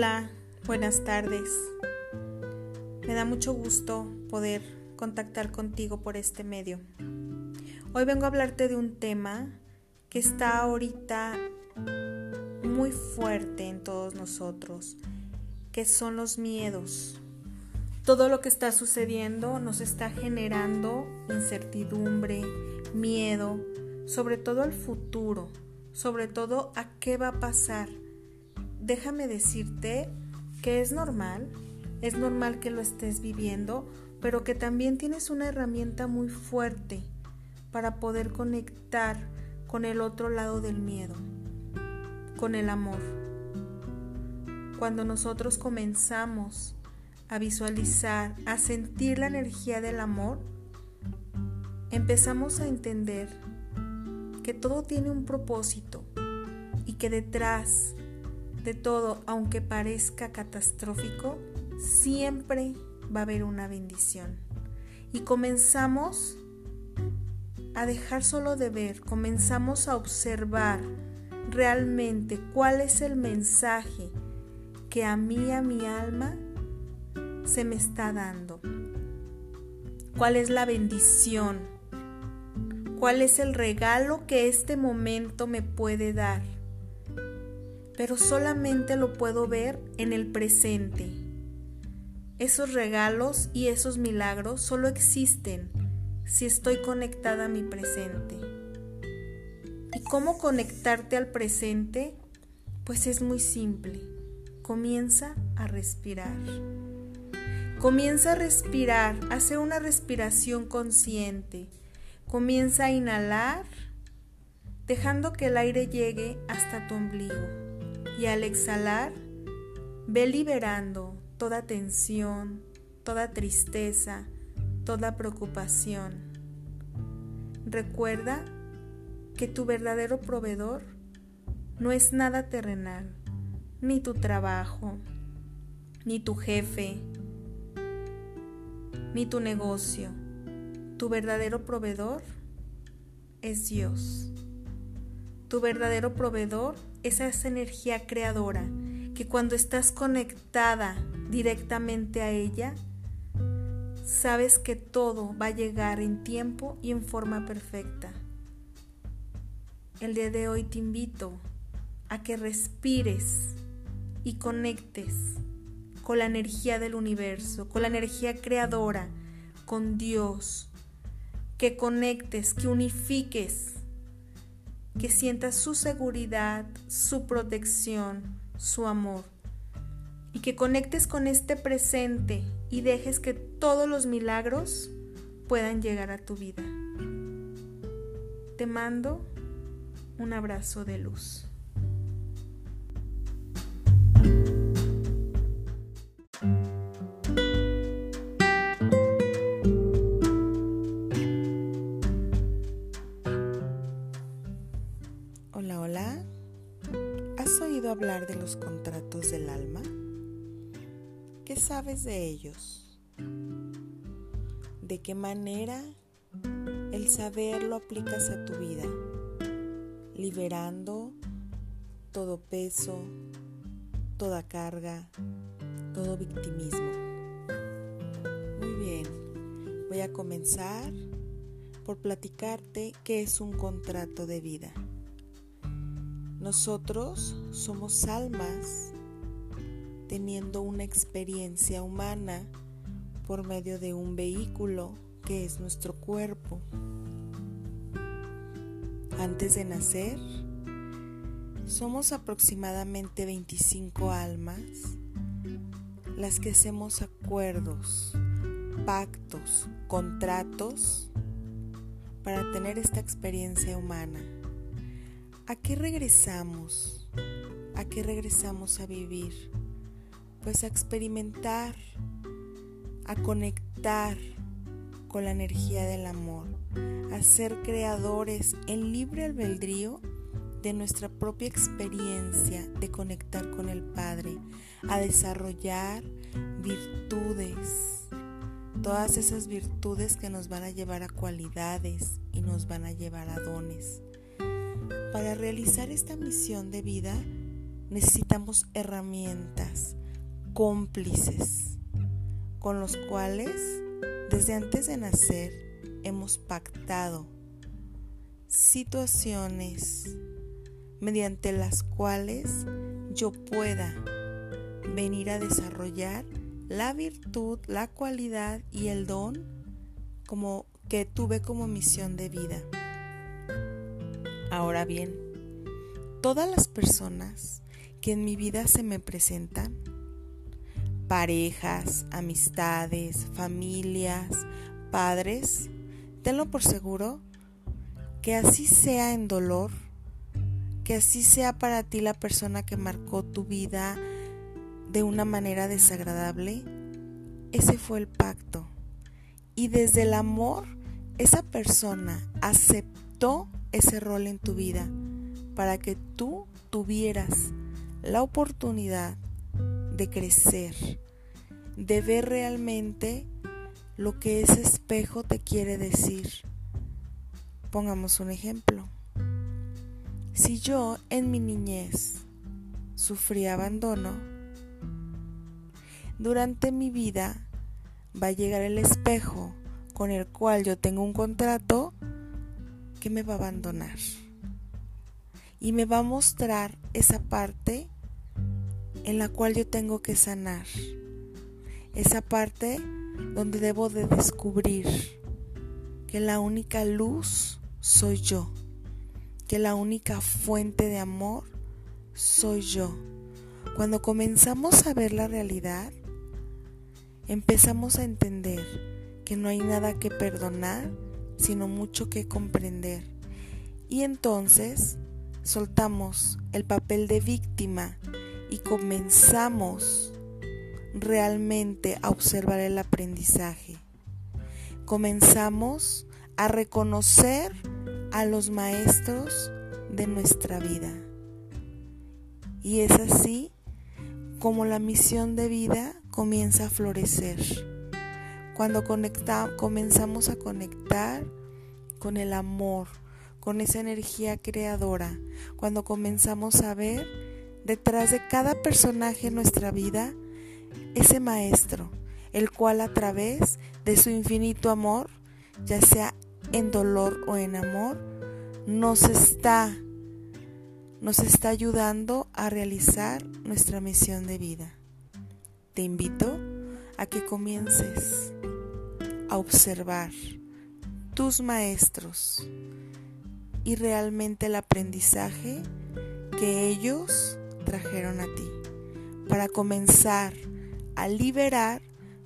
Hola, buenas tardes. Me da mucho gusto poder contactar contigo por este medio. Hoy vengo a hablarte de un tema que está ahorita muy fuerte en todos nosotros, que son los miedos. Todo lo que está sucediendo nos está generando incertidumbre, miedo, sobre todo al futuro, sobre todo a qué va a pasar déjame decirte que es normal, es normal que lo estés viviendo, pero que también tienes una herramienta muy fuerte para poder conectar con el otro lado del miedo, con el amor. Cuando nosotros comenzamos a visualizar, a sentir la energía del amor, empezamos a entender que todo tiene un propósito y que detrás de todo, aunque parezca catastrófico, siempre va a haber una bendición. Y comenzamos a dejar solo de ver, comenzamos a observar realmente cuál es el mensaje que a mí, a mi alma, se me está dando. ¿Cuál es la bendición? ¿Cuál es el regalo que este momento me puede dar? Pero solamente lo puedo ver en el presente. Esos regalos y esos milagros solo existen si estoy conectada a mi presente. ¿Y cómo conectarte al presente? Pues es muy simple. Comienza a respirar. Comienza a respirar, hace una respiración consciente. Comienza a inhalar, dejando que el aire llegue hasta tu ombligo y al exhalar, ve liberando toda tensión, toda tristeza, toda preocupación. Recuerda que tu verdadero proveedor no es nada terrenal, ni tu trabajo, ni tu jefe, ni tu negocio. Tu verdadero proveedor es Dios. Tu verdadero proveedor es esa energía creadora que cuando estás conectada directamente a ella, sabes que todo va a llegar en tiempo y en forma perfecta. El día de hoy te invito a que respires y conectes con la energía del universo, con la energía creadora, con Dios, que conectes, que unifiques que sientas su seguridad, su protección, su amor. Y que conectes con este presente y dejes que todos los milagros puedan llegar a tu vida. Te mando un abrazo de luz. Los contratos del alma? ¿Qué sabes de ellos? ¿De qué manera el saber lo aplicas a tu vida? Liberando todo peso, toda carga, todo victimismo. Muy bien, voy a comenzar por platicarte qué es un contrato de vida. Nosotros somos almas teniendo una experiencia humana por medio de un vehículo que es nuestro cuerpo. Antes de nacer, somos aproximadamente 25 almas las que hacemos acuerdos, pactos, contratos para tener esta experiencia humana. ¿A qué regresamos? ¿A qué regresamos a vivir? Pues a experimentar, a conectar con la energía del amor, a ser creadores en libre albedrío de nuestra propia experiencia de conectar con el Padre, a desarrollar virtudes, todas esas virtudes que nos van a llevar a cualidades y nos van a llevar a dones. Para realizar esta misión de vida necesitamos herramientas, cómplices, con los cuales desde antes de nacer hemos pactado situaciones mediante las cuales yo pueda venir a desarrollar la virtud, la cualidad y el don como que tuve como misión de vida. Ahora bien, todas las personas que en mi vida se me presentan, parejas, amistades, familias, padres, tenlo por seguro que así sea en dolor, que así sea para ti la persona que marcó tu vida de una manera desagradable, ese fue el pacto. Y desde el amor, esa persona aceptó ese rol en tu vida para que tú tuvieras la oportunidad de crecer, de ver realmente lo que ese espejo te quiere decir. Pongamos un ejemplo. Si yo en mi niñez sufrí abandono, durante mi vida va a llegar el espejo con el cual yo tengo un contrato que me va a abandonar. Y me va a mostrar esa parte en la cual yo tengo que sanar. Esa parte donde debo de descubrir que la única luz soy yo, que la única fuente de amor soy yo. Cuando comenzamos a ver la realidad, empezamos a entender que no hay nada que perdonar, sino mucho que comprender. Y entonces soltamos el papel de víctima y comenzamos realmente a observar el aprendizaje. Comenzamos a reconocer a los maestros de nuestra vida. Y es así como la misión de vida comienza a florecer. Cuando comenzamos a conectar con el amor, con esa energía creadora, cuando comenzamos a ver detrás de cada personaje en nuestra vida ese maestro, el cual a través de su infinito amor, ya sea en dolor o en amor, nos está nos está ayudando a realizar nuestra misión de vida. Te invito a que comiences a observar tus maestros y realmente el aprendizaje que ellos trajeron a ti para comenzar a liberar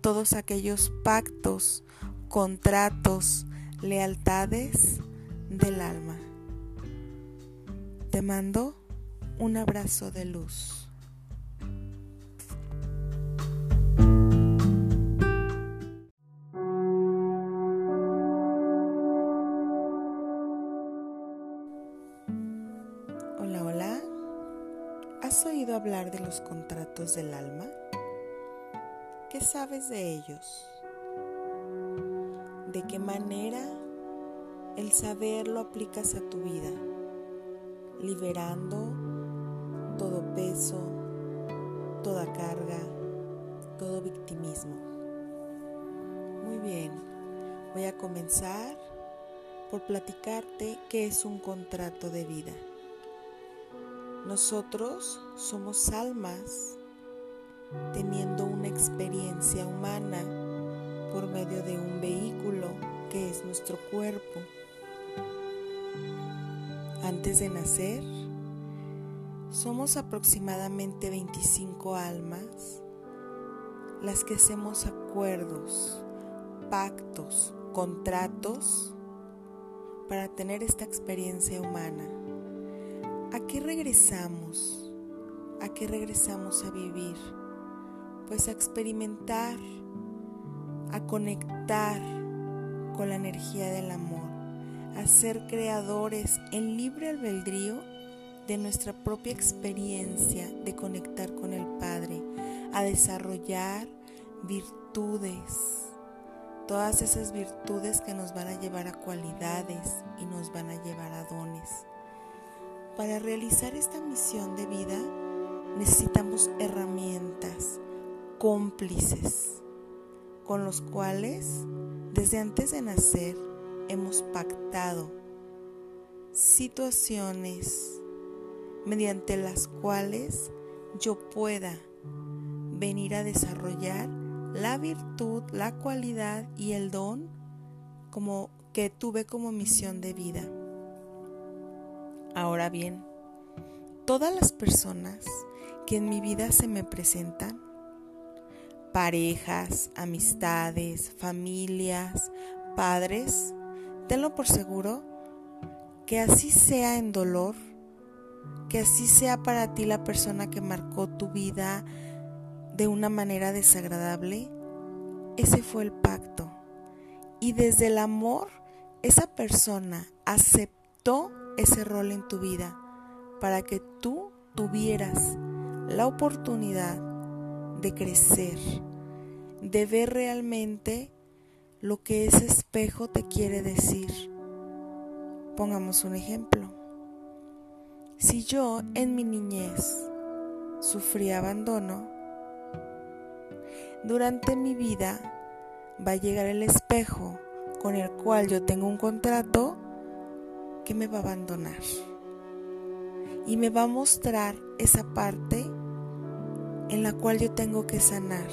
todos aquellos pactos, contratos, lealtades del alma. Te mando un abrazo de luz. Hablar de los contratos del alma? ¿Qué sabes de ellos? ¿De qué manera el saber lo aplicas a tu vida? liberando todo peso, toda carga, todo victimismo. Muy bien, voy a comenzar por platicarte qué es un contrato de vida. Nosotros somos almas teniendo una experiencia humana por medio de un vehículo que es nuestro cuerpo antes de nacer, somos aproximadamente 25 almas las que hacemos acuerdos, pactos, contratos para tener esta experiencia humana. ¿A qué regresamos? ¿A qué regresamos a vivir? Pues a experimentar, a conectar con la energía del amor a ser creadores en libre albedrío de nuestra propia experiencia de conectar con el Padre, a desarrollar virtudes, todas esas virtudes que nos van a llevar a cualidades y nos van a llevar a dones. Para realizar esta misión de vida necesitamos herramientas, cómplices, con los cuales desde antes de nacer hemos pactado situaciones mediante las cuales yo pueda venir a desarrollar la virtud, la cualidad y el don como que tuve como misión de vida. Ahora bien, todas las personas que en mi vida se me presentan, parejas, amistades, familias, padres, tenlo por seguro que así sea en dolor, que así sea para ti la persona que marcó tu vida de una manera desagradable, ese fue el pacto. Y desde el amor, esa persona aceptó ese rol en tu vida para que tú tuvieras la oportunidad de crecer, de ver realmente lo que ese espejo te quiere decir. Pongamos un ejemplo. Si yo en mi niñez sufrí abandono, durante mi vida va a llegar el espejo con el cual yo tengo un contrato que me va a abandonar. Y me va a mostrar esa parte en la cual yo tengo que sanar.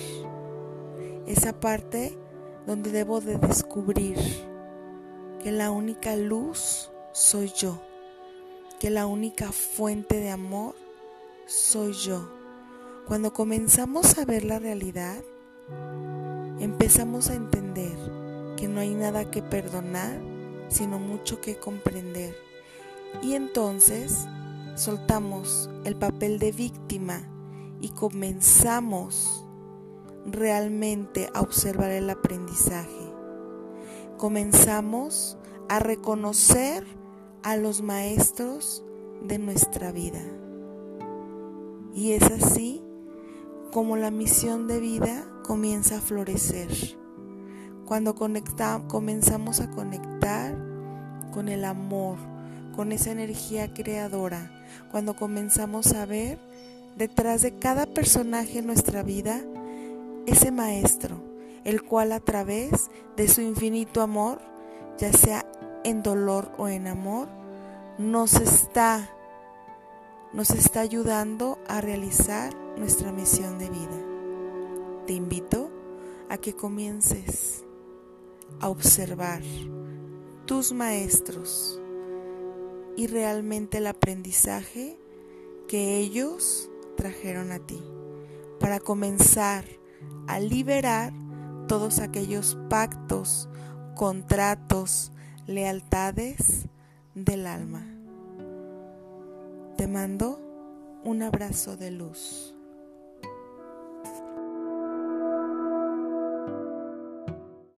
Esa parte donde debo de descubrir que la única luz soy yo, que la única fuente de amor soy yo. Cuando comenzamos a ver la realidad, empezamos a entender que no hay nada que perdonar, sino mucho que comprender. Y entonces soltamos el papel de víctima y comenzamos realmente a observar el aprendizaje. Comenzamos a reconocer a los maestros de nuestra vida. Y es así como la misión de vida comienza a florecer. Cuando comenzamos a conectar con el amor, con esa energía creadora, cuando comenzamos a ver detrás de cada personaje en nuestra vida ese maestro, el cual a través de su infinito amor, ya sea en dolor o en amor, nos está nos está ayudando a realizar nuestra misión de vida. Te invito a que comiences a observar tus maestros y realmente el aprendizaje que ellos trajeron a ti para comenzar a liberar todos aquellos pactos, contratos, lealtades del alma. Te mando un abrazo de luz.